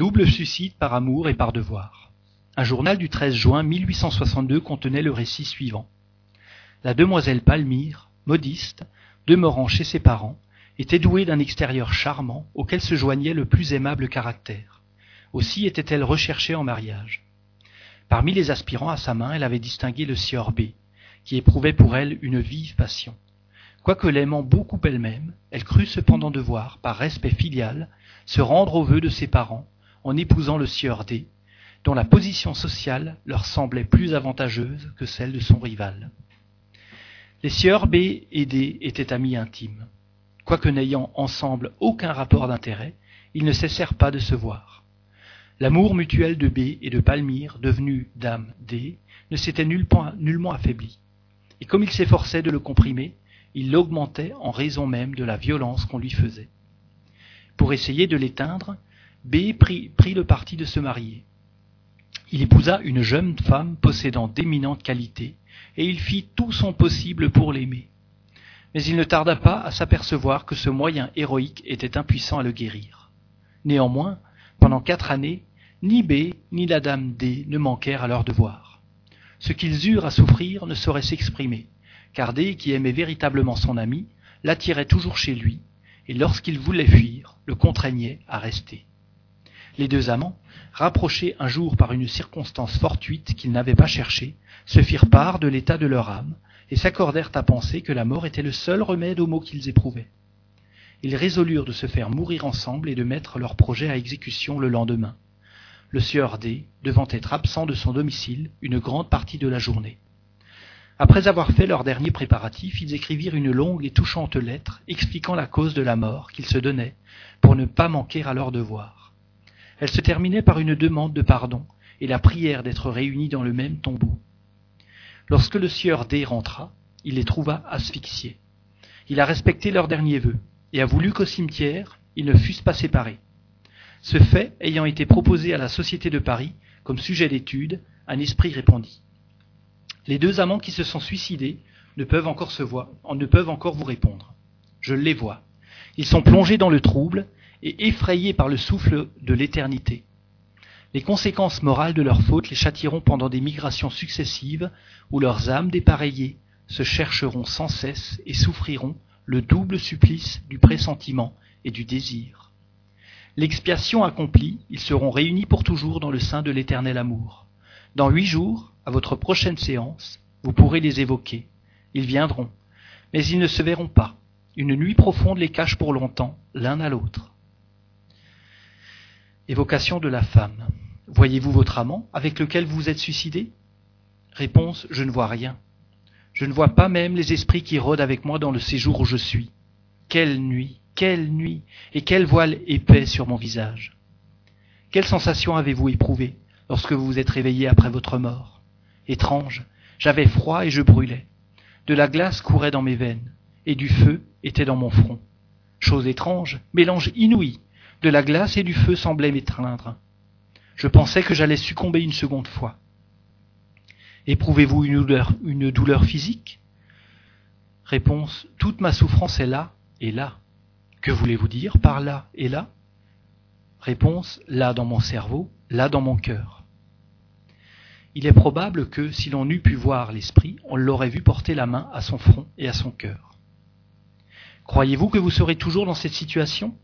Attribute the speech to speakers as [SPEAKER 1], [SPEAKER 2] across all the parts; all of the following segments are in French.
[SPEAKER 1] Double suicide par amour et par devoir. Un journal du 13 juin 1862 contenait le récit suivant. La demoiselle Palmyre, modiste, demeurant chez ses parents, était douée d'un extérieur charmant auquel se joignait le plus aimable caractère. Aussi était-elle recherchée en mariage. Parmi les aspirants à sa main, elle avait distingué le sieur B, qui éprouvait pour elle une vive passion. Quoique l'aimant beaucoup elle-même, elle crut cependant devoir, par respect filial, se rendre aux vœux de ses parents en épousant le sieur D, dont la position sociale leur semblait plus avantageuse que celle de son rival. Les sieurs B et D étaient amis intimes. Quoique n'ayant ensemble aucun rapport d'intérêt, ils ne cessèrent pas de se voir. L'amour mutuel de B et de Palmyre, devenu dame D, ne s'était nullement affaibli. Et comme il s'efforçait de le comprimer, il l'augmentait en raison même de la violence qu'on lui faisait. Pour essayer de l'éteindre, B prit, le parti de se marier. Il épousa une jeune femme possédant d'éminentes qualités, et il fit tout son possible pour l'aimer. Mais il ne tarda pas à s'apercevoir que ce moyen héroïque était impuissant à le guérir. Néanmoins, pendant quatre années, ni B ni la dame D ne manquèrent à leur devoir. Ce qu'ils eurent à souffrir ne saurait s'exprimer, car D, qui aimait véritablement son ami, l'attirait toujours chez lui, et lorsqu'il voulait fuir, le contraignait à rester. Les deux amants, rapprochés un jour par une circonstance fortuite qu'ils n'avaient pas cherchée, se firent part de l'état de leur âme, et s'accordèrent à penser que la mort était le seul remède aux maux qu'ils éprouvaient. Ils résolurent de se faire mourir ensemble et de mettre leur projet à exécution le lendemain, le sieur D devant être absent de son domicile une grande partie de la journée. Après avoir fait leurs derniers préparatifs, ils écrivirent une longue et touchante lettre expliquant la cause de la mort qu'ils se donnaient pour ne pas manquer à leur devoir. Elle se terminait par une demande de pardon et la prière d'être réunis dans le même tombeau. Lorsque le sieur D rentra, il les trouva asphyxiés. Il a respecté leurs derniers vœux et a voulu qu'au cimetière, ils ne fussent pas séparés. Ce fait ayant été proposé à la Société de Paris comme sujet d'étude, un esprit répondit. Les deux amants qui se sont suicidés ne peuvent encore se voir, ne peuvent encore vous répondre. Je les vois. Ils sont plongés dans le trouble et effrayés par le souffle de l'éternité. Les conséquences morales de leur faute les châtieront pendant des migrations successives où leurs âmes dépareillées se chercheront sans cesse et souffriront le double supplice du pressentiment et du désir. L'expiation accomplie, ils seront réunis pour toujours dans le sein de l'éternel amour. Dans huit jours, à votre prochaine séance, vous pourrez les évoquer. Ils viendront, mais ils ne se verront pas. Une nuit profonde les cache pour longtemps, l'un à l'autre. Évocation de la femme. Voyez-vous votre amant avec lequel vous vous êtes suicidé? Réponse Je ne vois rien. Je ne vois pas même les esprits qui rôdent avec moi dans le séjour où je suis. Quelle nuit, quelle nuit, et quel voile épais sur mon visage. Quelle sensation avez-vous éprouvée lorsque vous vous êtes réveillé après votre mort? Étrange, j'avais froid et je brûlais. De la glace courait dans mes veines, et du feu était dans mon front. Chose étrange, mélange inouï, de la glace et du feu semblait m'étreindre. Je pensais que j'allais succomber une seconde fois. Éprouvez-vous une douleur, une douleur physique? Réponse Toute ma souffrance est là et là. Que voulez-vous dire par là et là? Réponse Là dans mon cerveau, là dans mon cœur. Il est probable que, si l'on eût pu voir l'esprit, on l'aurait vu porter la main à son front et à son cœur. Croyez-vous que vous serez toujours dans cette situation?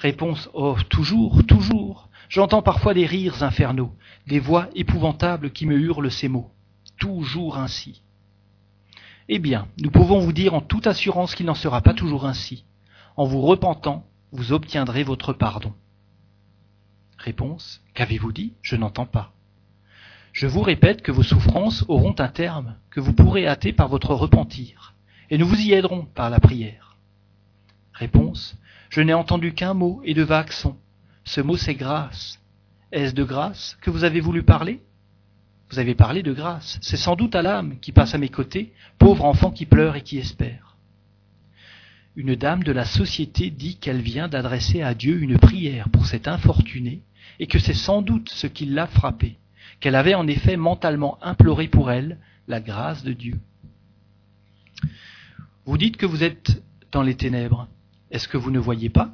[SPEAKER 1] Réponse Oh, toujours, toujours. J'entends parfois des rires infernaux, des voix épouvantables qui me hurlent ces mots. Toujours ainsi. Eh bien, nous pouvons vous dire en toute assurance qu'il n'en sera pas toujours ainsi. En vous repentant, vous obtiendrez votre pardon. Réponse Qu'avez-vous dit? Je n'entends pas. Je vous répète que vos souffrances auront un terme, que vous pourrez hâter par votre repentir, et nous vous y aiderons par la prière. Réponse Je n'ai entendu qu'un mot et de vagues sons. Ce mot c'est grâce. Est-ce de grâce que vous avez voulu parler? Vous avez parlé de grâce. C'est sans doute à l'âme qui passe à mes côtés, pauvre enfant qui pleure et qui espère. Une dame de la société dit qu'elle vient d'adresser à Dieu une prière pour cet infortuné et que c'est sans doute ce qui l'a frappé, qu'elle avait en effet mentalement imploré pour elle la grâce de Dieu. Vous dites que vous êtes dans les ténèbres. Est-ce que vous ne voyez pas?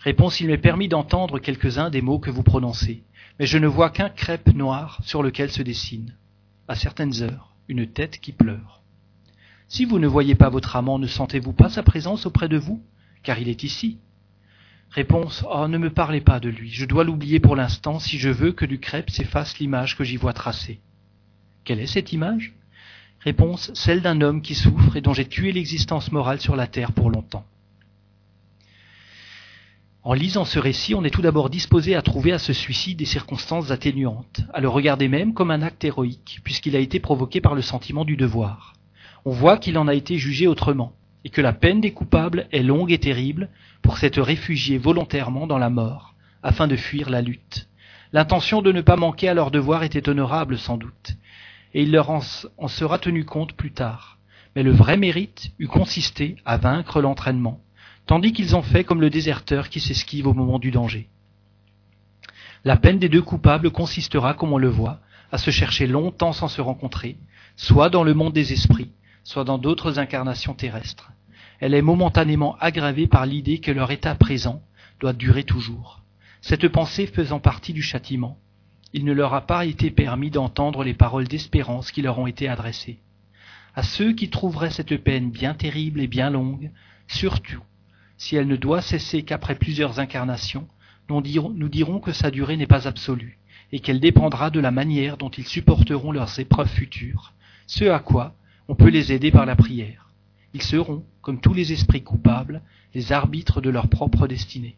[SPEAKER 1] Réponse Il m'est permis d'entendre quelques-uns des mots que vous prononcez, mais je ne vois qu'un crêpe noir sur lequel se dessine, à certaines heures, une tête qui pleure. Si vous ne voyez pas votre amant, ne sentez-vous pas sa présence auprès de vous? Car il est ici. Réponse Oh, ne me parlez pas de lui, je dois l'oublier pour l'instant si je veux que du crêpe s'efface l'image que j'y vois tracée. Quelle est cette image? Réponse Celle d'un homme qui souffre et dont j'ai tué l'existence morale sur la terre pour longtemps. En lisant ce récit, on est tout d'abord disposé à trouver à ce suicide des circonstances atténuantes, à le regarder même comme un acte héroïque, puisqu'il a été provoqué par le sentiment du devoir. On voit qu'il en a été jugé autrement, et que la peine des coupables est longue et terrible pour s'être réfugié volontairement dans la mort, afin de fuir la lutte. L'intention de ne pas manquer à leur devoir était honorable sans doute, et il leur en sera tenu compte plus tard. Mais le vrai mérite eût consisté à vaincre l'entraînement, tandis qu'ils ont fait comme le déserteur qui s'esquive au moment du danger. La peine des deux coupables consistera, comme on le voit, à se chercher longtemps sans se rencontrer, soit dans le monde des esprits, soit dans d'autres incarnations terrestres. Elle est momentanément aggravée par l'idée que leur état présent doit durer toujours. Cette pensée faisant partie du châtiment, il ne leur a pas été permis d'entendre les paroles d'espérance qui leur ont été adressées. À ceux qui trouveraient cette peine bien terrible et bien longue, surtout si elle ne doit cesser qu'après plusieurs incarnations, nous dirons, que sa durée n'est pas absolue, et qu'elle dépendra de la manière dont ils supporteront leurs épreuves futures, ce à quoi on peut les aider par la prière. Ils seront, comme tous les esprits coupables, les arbitres de leur propre destinée.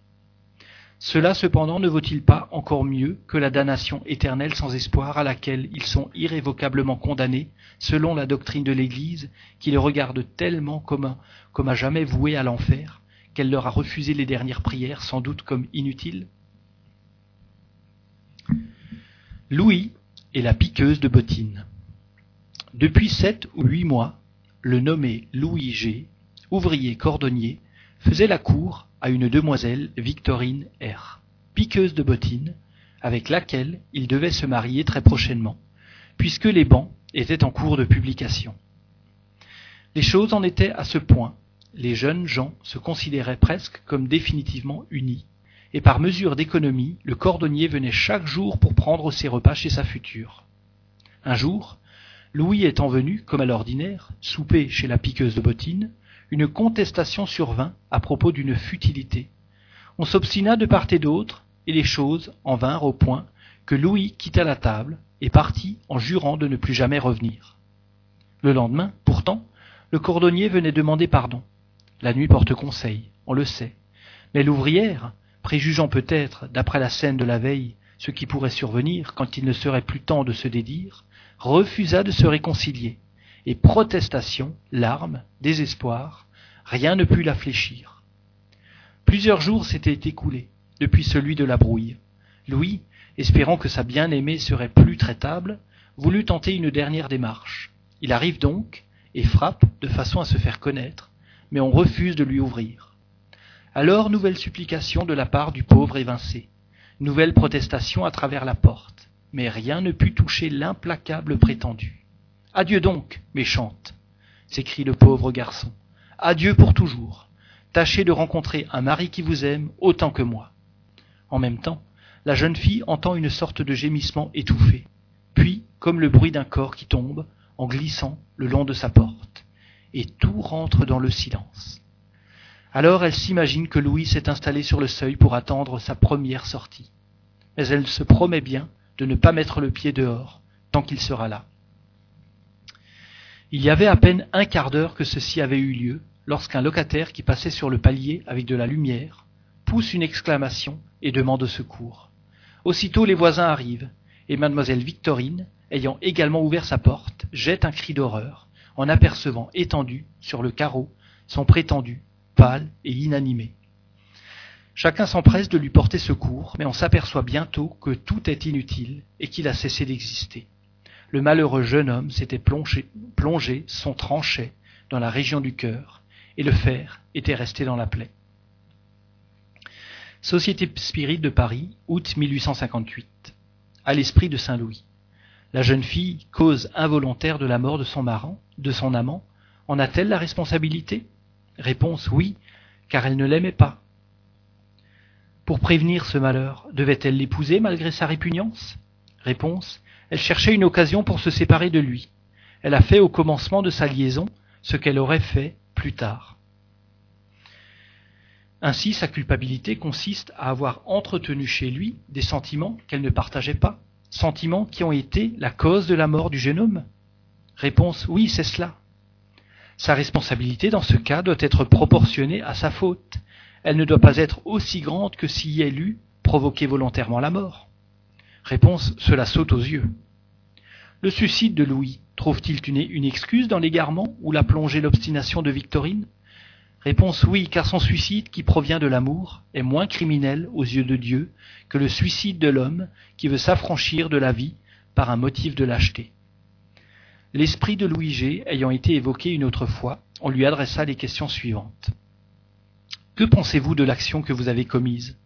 [SPEAKER 1] Cela cependant ne vaut-il pas encore mieux que la damnation éternelle sans espoir à laquelle ils sont irrévocablement condamnés, selon la doctrine de l'Église, qui les regarde tellement comme, comme à jamais voués à l'enfer, qu'elle leur a refusé les dernières prières, sans doute comme inutiles Louis et la piqueuse de bottines. Depuis sept ou huit mois, le nommé Louis G, ouvrier cordonnier, faisait la cour à une demoiselle Victorine R, piqueuse de bottines, avec laquelle il devait se marier très prochainement, puisque les bancs étaient en cours de publication. Les choses en étaient à ce point les jeunes gens se considéraient presque comme définitivement unis, et par mesure d'économie, le cordonnier venait chaque jour pour prendre ses repas chez sa future. Un jour, Louis étant venu, comme à l'ordinaire, souper chez la piqueuse de bottines, une contestation survint à propos d'une futilité. On s'obstina de part et d'autre, et les choses en vinrent au point que Louis quitta la table et partit en jurant de ne plus jamais revenir. Le lendemain, pourtant, le cordonnier venait demander pardon. La nuit porte conseil, on le sait. Mais l'ouvrière, préjugeant peut-être, d'après la scène de la veille, ce qui pourrait survenir quand il ne serait plus temps de se dédire, refusa de se réconcilier, et protestation, larmes, désespoir, rien ne put la fléchir. Plusieurs jours s'étaient écoulés, depuis celui de la brouille. Louis, espérant que sa bien-aimée serait plus traitable, voulut tenter une dernière démarche. Il arrive donc, et frappe de façon à se faire connaître, mais on refuse de lui ouvrir. Alors nouvelle supplication de la part du pauvre évincé, nouvelle protestation à travers la porte, mais rien ne put toucher l'implacable prétendu. Adieu donc, méchante, s'écrie le pauvre garçon. Adieu pour toujours. Tâchez de rencontrer un mari qui vous aime autant que moi. En même temps, la jeune fille entend une sorte de gémissement étouffé, puis, comme le bruit d'un corps qui tombe, en glissant le long de sa porte et tout rentre dans le silence. Alors elle s'imagine que Louis s'est installé sur le seuil pour attendre sa première sortie. Mais elle se promet bien de ne pas mettre le pied dehors tant qu'il sera là. Il y avait à peine un quart d'heure que ceci avait eu lieu lorsqu'un locataire qui passait sur le palier avec de la lumière pousse une exclamation et demande secours. Aussitôt les voisins arrivent, et mademoiselle Victorine, ayant également ouvert sa porte, jette un cri d'horreur en apercevant étendu sur le carreau son prétendu, pâle et inanimé. Chacun s'empresse de lui porter secours, mais on s'aperçoit bientôt que tout est inutile et qu'il a cessé d'exister. Le malheureux jeune homme s'était plongé, son tranchet dans la région du cœur, et le fer était resté dans la plaie. Société Spirit de Paris, août 1858. À l'esprit de Saint-Louis. La jeune fille, cause involontaire de la mort de son marin, de son amant, en a-t-elle la responsabilité? Réponse oui, car elle ne l'aimait pas. Pour prévenir ce malheur, devait-elle l'épouser malgré sa répugnance? Réponse. Elle cherchait une occasion pour se séparer de lui. Elle a fait au commencement de sa liaison ce qu'elle aurait fait plus tard. Ainsi, sa culpabilité consiste à avoir entretenu chez lui des sentiments qu'elle ne partageait pas, sentiments qui ont été la cause de la mort du jeune homme? Réponse oui, c'est cela. Sa responsabilité dans ce cas doit être proportionnée à sa faute. Elle ne doit pas être aussi grande que si elle eût provoqué volontairement la mort. Réponse cela saute aux yeux. Le suicide de Louis trouve-t-il une excuse dans l'égarement ou la plongée l'obstination de Victorine? Réponse oui, car son suicide, qui provient de l'amour, est moins criminel aux yeux de Dieu que le suicide de l'homme qui veut s'affranchir de la vie par un motif de lâcheté. L'esprit de Louis G ayant été évoqué une autre fois, on lui adressa les questions suivantes. Que pensez-vous de l'action que vous avez commise?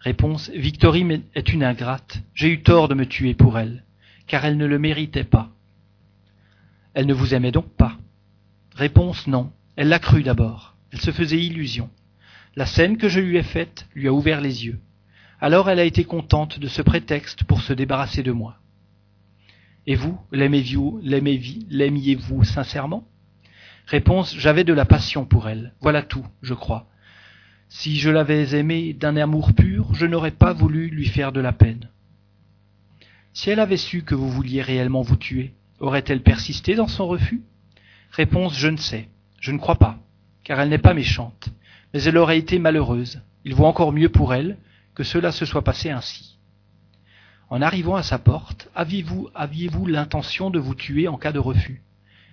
[SPEAKER 1] Réponse Victorine est une ingrate. J'ai eu tort de me tuer pour elle, car elle ne le méritait pas. Elle ne vous aimait donc pas? Réponse non. Elle l'a cru d'abord. Elle se faisait illusion. La scène que je lui ai faite lui a ouvert les yeux. Alors elle a été contente de ce prétexte pour se débarrasser de moi. Et vous, l'aimiez-vous, l'aimiez-vous sincèrement? Réponse, j'avais de la passion pour elle. Voilà tout, je crois. Si je l'avais aimée d'un amour pur, je n'aurais pas voulu lui faire de la peine. Si elle avait su que vous vouliez réellement vous tuer, aurait-elle persisté dans son refus? Réponse, je ne sais. Je ne crois pas car elle n'est pas méchante, mais elle aurait été malheureuse. Il vaut encore mieux pour elle que cela se soit passé ainsi. En arrivant à sa porte, aviez-vous l'intention de vous tuer en cas de refus?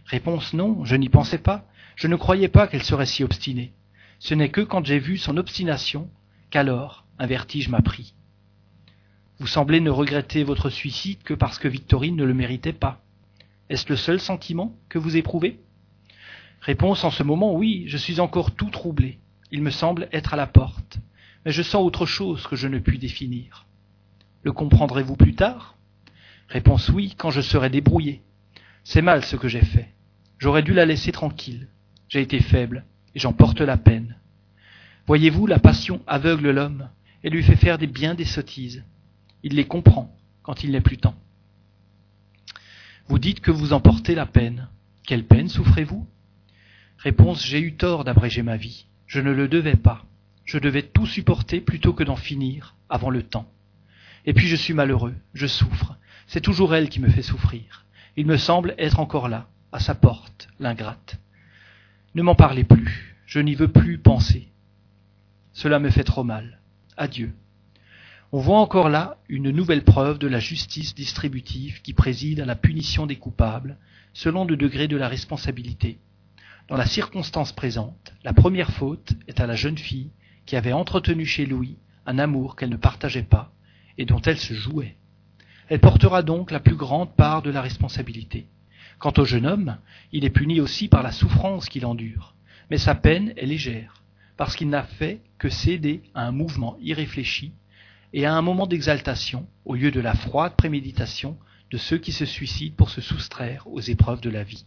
[SPEAKER 1] Réponse non, je n'y pensais pas. Je ne croyais pas qu'elle serait si obstinée. Ce n'est que quand j'ai vu son obstination qu'alors un vertige m'a pris. Vous semblez ne regretter votre suicide que parce que Victorine ne le méritait pas. Est-ce le seul sentiment que vous éprouvez? Réponse en ce moment, oui, je suis encore tout troublé. Il me semble être à la porte, mais je sens autre chose que je ne puis définir. Le comprendrez-vous plus tard? Réponse oui, quand je serai débrouillé. C'est mal ce que j'ai fait. J'aurais dû la laisser tranquille. J'ai été faible, et j'en porte la peine. Voyez-vous, la passion aveugle l'homme, et lui fait faire des bien des sottises. Il les comprend quand il n'est plus temps. Vous dites que vous en portez la peine. Quelle peine souffrez-vous? Réponse J'ai eu tort d'abréger ma vie. Je ne le devais pas. Je devais tout supporter plutôt que d'en finir avant le temps. Et puis je suis malheureux, je souffre. C'est toujours elle qui me fait souffrir. Il me semble être encore là, à sa porte, l'ingrate. Ne m'en parlez plus, je n'y veux plus penser. Cela me fait trop mal. Adieu. On voit encore là une nouvelle preuve de la justice distributive qui préside à la punition des coupables, selon le degré de la responsabilité dans la circonstance présente, la première faute est à la jeune fille qui avait entretenu chez Louis un amour qu'elle ne partageait pas et dont elle se jouait. Elle portera donc la plus grande part de la responsabilité. Quant au jeune homme, il est puni aussi par la souffrance qu'il endure, mais sa peine est légère, parce qu'il n'a fait que céder à un mouvement irréfléchi et à un moment d'exaltation au lieu de la froide préméditation de ceux qui se suicident pour se soustraire aux épreuves de la vie.